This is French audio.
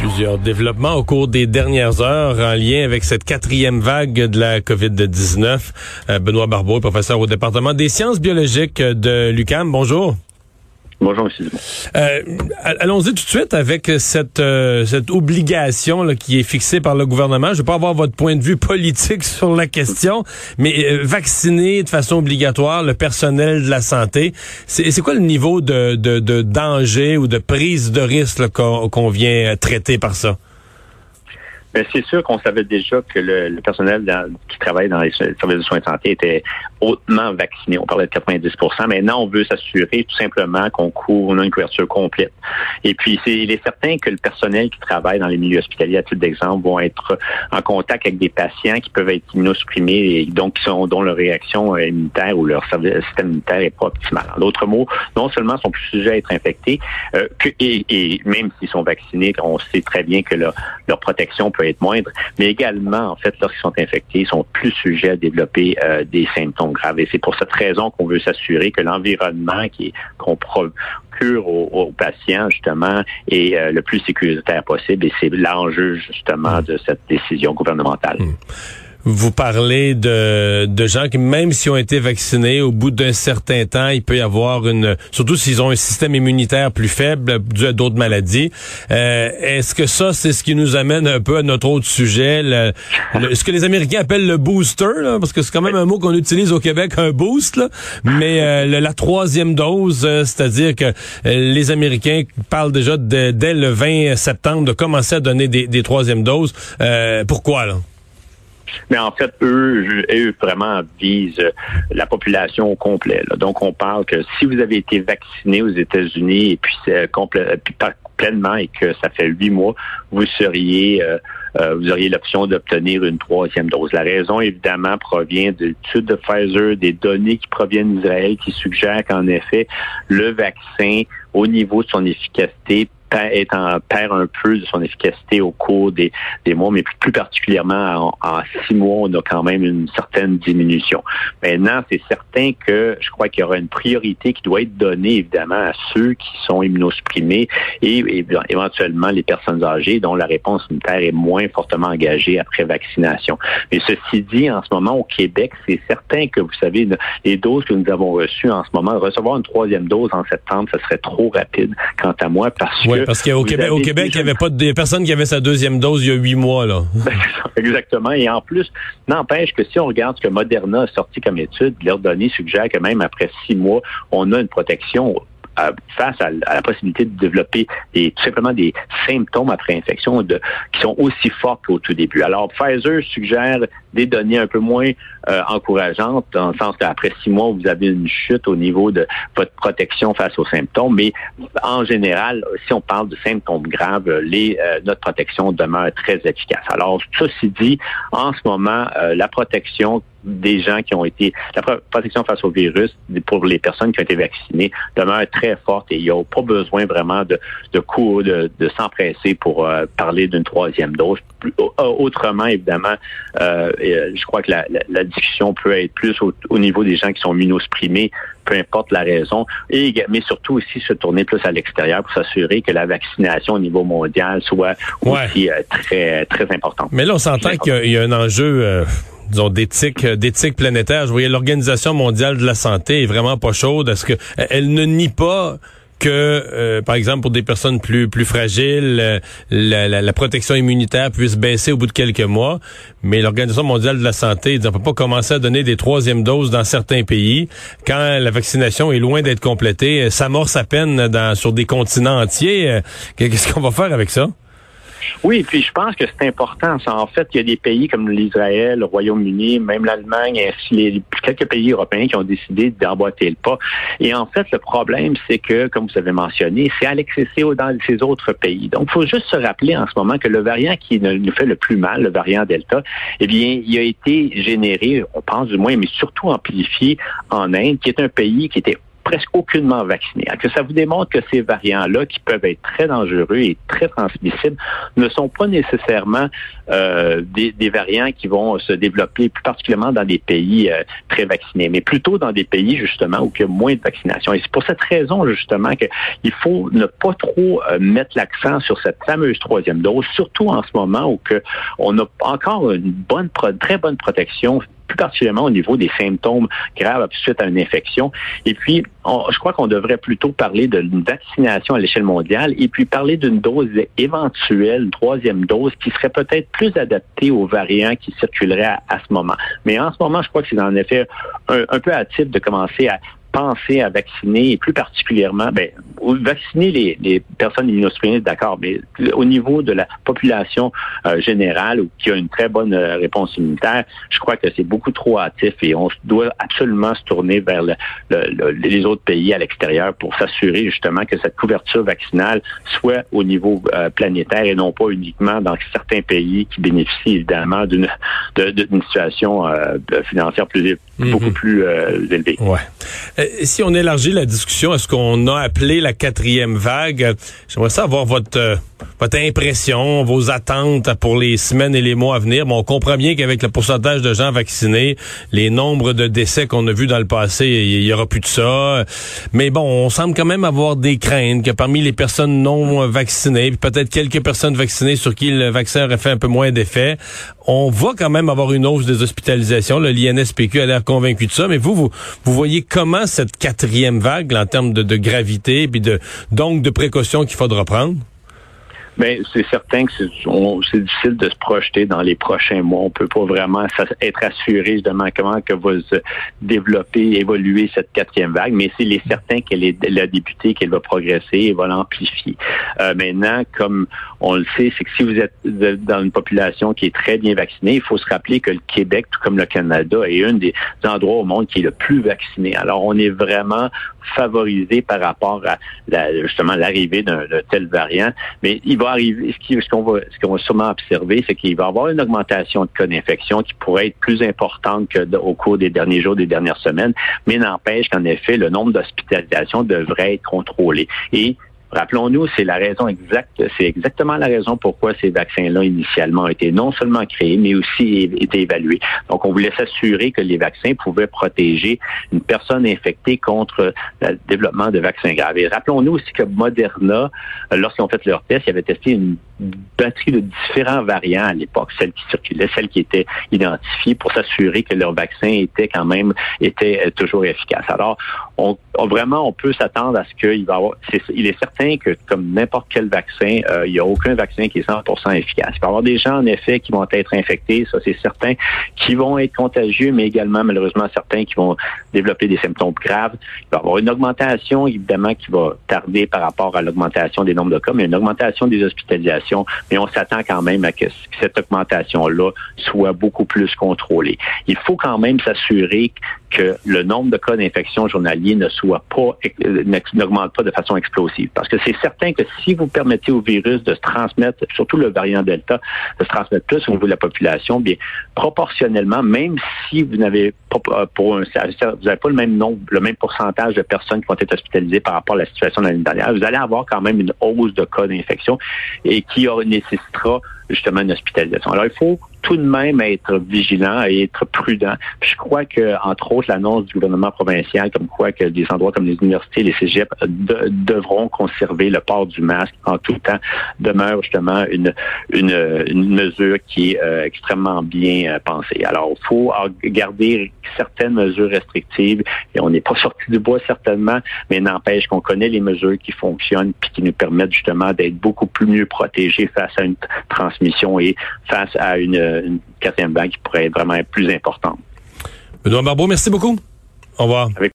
Plusieurs développements au cours des dernières heures en lien avec cette quatrième vague de la COVID-19. Euh, Benoît Barbeau, professeur au département des sciences biologiques de l'UCAM. Bonjour. Bonjour, monsieur. Euh, Allons-y tout de suite avec cette, euh, cette obligation qui est fixée par le gouvernement. Je ne vais pas avoir votre point de vue politique sur la question, mais euh, vacciner de façon obligatoire le personnel de la santé, c'est quoi le niveau de, de, de, danger ou de prise de risque qu'on vient traiter par ça? Mais c'est sûr qu'on savait déjà que le, personnel qui travaille dans les services de soins de santé était hautement vacciné. On parlait de 90% Maintenant, on veut s'assurer tout simplement qu'on couvre, on a une couverture complète. Et puis, c'est, il est certain que le personnel qui travaille dans les milieux hospitaliers, à titre d'exemple, vont être en contact avec des patients qui peuvent être immunosupprimés et donc qui sont, dont leur réaction immunitaire ou leur système immunitaire est pas optimal. En d'autres mots, non seulement sont plus sujets à être infectés, euh, que, et, et, même s'ils sont vaccinés, on sait très bien que leur, leur protection peut être moindre, mais également, en fait, lorsqu'ils sont infectés, ils sont plus sujets à développer euh, des symptômes graves. Et c'est pour cette raison qu'on veut s'assurer que l'environnement qui qu'on procure aux, patients, justement, est euh, le plus sécuritaire possible. Et c'est l'enjeu, justement, de cette décision gouvernementale. Mmh vous parlez de, de gens qui, même s'ils ont été vaccinés, au bout d'un certain temps, il peut y avoir une... Surtout s'ils ont un système immunitaire plus faible dû à d'autres maladies. Euh, Est-ce que ça, c'est ce qui nous amène un peu à notre autre sujet, le, ce que les Américains appellent le booster, là, parce que c'est quand même un mot qu'on utilise au Québec, un boost, là, mais euh, la troisième dose, euh, c'est-à-dire que euh, les Américains parlent déjà de, dès le 20 septembre de commencer à donner des, des troisièmes doses. pourquoi, là? Mais en fait, eux, eux vraiment visent la population au complet. Donc, on parle que si vous avez été vacciné aux États-Unis et puis, pleinement et que ça fait huit mois, vous seriez euh, euh, vous auriez l'option d'obtenir une troisième dose. La raison, évidemment, provient de l'étude de Pfizer, des données qui proviennent d'Israël qui suggèrent qu'en effet, le vaccin, au niveau de son efficacité, est en, perd un peu de son efficacité au cours des, des mois, mais plus, particulièrement en, six mois, on a quand même une certaine diminution. Maintenant, c'est certain que je crois qu'il y aura une priorité qui doit être donnée, évidemment, à ceux qui sont immunosupprimés et, éventuellement les personnes âgées dont la réponse immunitaire est moins fortement engagée après vaccination. Mais ceci dit, en ce moment, au Québec, c'est certain que, vous savez, les doses que nous avons reçues en ce moment, recevoir une troisième dose en septembre, ce serait trop rapide, quant à moi, parce que parce qu'au Québec, au Québec, il n'y avait pas de personnes qui avaient sa deuxième dose il y a huit mois, là. Exactement. Et en plus, n'empêche que si on regarde ce que Moderna a sorti comme étude, leurs données suggèrent que même après six mois, on a une protection face à, la possibilité de développer des, tout simplement des symptômes après infection de, qui sont aussi forts qu'au tout début. Alors, Pfizer suggère des données un peu moins euh, encourageantes, dans le sens qu'après six mois, vous avez une chute au niveau de votre protection face aux symptômes, mais en général, si on parle de symptômes graves, les, euh, notre protection demeure très efficace. Alors, ceci dit, en ce moment, euh, la protection des gens qui ont été, la protection face au virus pour les personnes qui ont été vaccinées demeure très forte et il n'y a pas besoin vraiment de, de de, de s'empresser pour euh, parler d'une troisième dose. Autrement, évidemment, euh, euh, je crois que la, la, discussion peut être plus au, niveau des gens qui sont immunosupprimés, peu importe la raison, et, mais surtout aussi se tourner plus à l'extérieur pour s'assurer que la vaccination au niveau mondial soit aussi très, très importante. Mais là, on s'entend qu'il y, a un enjeu disons, d'éthique, euh, d'éthique planétaire. Je voyais l'Organisation mondiale de la santé est vraiment pas chaude. Est-ce que elle ne nie pas que, euh, par exemple, pour des personnes plus plus fragiles, euh, la, la, protection immunitaire puisse baisser au bout de quelques mois? Mais l'Organisation mondiale de la santé dit peut pas commencer à donner des troisièmes doses dans certains pays quand la vaccination est loin d'être complétée, s'amorce à peine dans, sur des continents entiers. Qu'est-ce qu'on va faire avec ça? Oui, puis je pense que c'est important. En fait, il y a des pays comme l'Israël, le Royaume-Uni, même l'Allemagne, ainsi les quelques pays européens qui ont décidé d'emboîter le pas. Et en fait, le problème, c'est que, comme vous avez mentionné, c'est à l'excès dans ces autres pays. Donc, il faut juste se rappeler en ce moment que le variant qui nous fait le plus mal, le variant Delta, eh bien, il a été généré, on pense du moins, mais surtout amplifié en Inde, qui est un pays qui était presque aucunement vaccinés. Que ça vous démontre que ces variants-là, qui peuvent être très dangereux et très transmissibles, ne sont pas nécessairement euh, des, des, variants qui vont se développer plus particulièrement dans des pays euh, très vaccinés, mais plutôt dans des pays justement où il y a moins de vaccination. Et c'est pour cette raison justement qu'il faut ne pas trop euh, mettre l'accent sur cette fameuse troisième dose, surtout en ce moment où que on a encore une bonne, très bonne protection plus particulièrement au niveau des symptômes graves suite à une infection. Et puis, je crois qu'on devrait plutôt parler d'une vaccination à l'échelle mondiale et puis parler d'une dose éventuelle, une troisième dose, qui serait peut-être plus adaptée aux variants qui circuleraient à, ce moment. Mais en ce moment, je crois que c'est en effet un, un peu hâtif de commencer à penser à vacciner, et plus particulièrement, ben, vacciner les, les personnes immunocompromises, d'accord, mais au niveau de la population euh, générale, qui a une très bonne euh, réponse immunitaire, je crois que c'est beaucoup trop hâtif et on doit absolument se tourner vers le, les autres pays à l'extérieur pour s'assurer justement que cette couverture vaccinale soit au niveau euh, planétaire et non pas uniquement dans certains pays qui bénéficient évidemment d'une d'une situation financière plus, mm-hmm. beaucoup plus élevée. Ouais. Euh, si on élargit la discussion à ce qu'on a appelé la quatrième vague, j'aimerais savoir votre euh, votre impression, vos attentes pour les semaines et les mois à venir? Bon, on comprend bien qu'avec le pourcentage de gens vaccinés, les nombres de décès qu'on a vus dans le passé, il y aura plus de ça. Mais bon, on semble quand même avoir des craintes que parmi les personnes non vaccinées, peut-être quelques personnes vaccinées sur qui le vaccin aurait fait un peu moins d'effet, on va quand même avoir une hausse des hospitalisations. L'INSPQ a l'air convaincu de ça. Mais vous, vous, voyez comment cette quatrième vague, en termes de, de gravité, puis de donc de précautions qu'il faudra prendre? Mais c'est certain que c'est difficile de se projeter dans les prochains mois. On peut pas vraiment être assuré justement comment que va se développer, évoluer cette quatrième vague, mais c'est certain qu'elle est a débuté, qu'elle va progresser et va l'amplifier. Euh, maintenant, comme on le sait, c'est que si vous êtes dans une population qui est très bien vaccinée, il faut se rappeler que le Québec, tout comme le Canada, est un des endroits au monde qui est le plus vacciné. Alors, on est vraiment favorisé par rapport à justement l'arrivée d'un tel variant, mais il va arriver, ce qu'on va, ce qu'on va sûrement observer, c'est qu'il va y avoir une augmentation de cas d'infection qui pourrait être plus importante qu'au cours des derniers jours, des dernières semaines, mais n'empêche qu'en effet, le nombre d'hospitalisations devrait être contrôlé. Et Rappelons-nous, c'est la raison exacte, c'est exactement la raison pourquoi ces vaccins-là initialement ont été non seulement créés, mais aussi été évalués. Donc, on voulait s'assurer que les vaccins pouvaient protéger une personne infectée contre le développement de vaccins graves. Et rappelons-nous aussi que Moderna, lorsqu'ils ont fait leur test, ils avaient testé une batterie de différents variants à l'époque, celles qui circulaient, celles qui étaient identifiées pour s'assurer que leur vaccin était quand même était euh, toujours efficace. Alors, vraiment, on peut s'attendre à ce qu'il va avoir. il est certain que comme n'importe quel vaccin, euh, il n'y a aucun vaccin qui est 100% efficace. Il va y avoir des gens en effet qui vont être infectés, ça c'est certain, qui vont être contagieux, mais également malheureusement certains qui vont développer des symptômes graves. Il va y avoir une augmentation évidemment qui va tarder par rapport à l'augmentation des nombres de cas, mais une augmentation des hospitalisations mais on s'attend quand même à que cette augmentation-là soit beaucoup plus contrôlée. Il faut quand même s'assurer que le nombre de cas d'infection journaliers ne soit pas n'augmente pas de façon explosive. Parce que c'est certain que si vous permettez au virus de se transmettre, surtout le variant Delta, de se transmettre plus au niveau de la population, bien proportionnellement, même si vous n'avez pas euh, pour un vous n'avez pas le même nombre, le même pourcentage de personnes qui vont être hospitalisées par rapport à la situation de l'année dernière, vous allez avoir quand même une hausse de cas d'infection et qui nécessitera justement une hospitalisation. Alors, il faut tout de même être vigilant et être prudent. je crois que, entre autres, l'annonce du gouvernement provincial, comme quoi que des endroits comme les universités, les cégeps devront conserver le port du masque en tout temps, demeure justement une, une, mesure qui est euh, extrêmement bien euh, pensée. Alors, il faut garder certaines mesures restrictives et on n'est pas sorti du bois certainement, mais n'empêche qu'on connaît les mesures qui fonctionnent puis qui nous permettent justement d'être beaucoup plus mieux protégés face à une transmission et face à une une quatrième vague qui pourrait être vraiment plus importante. Benoît Barbeau, merci beaucoup. Au revoir.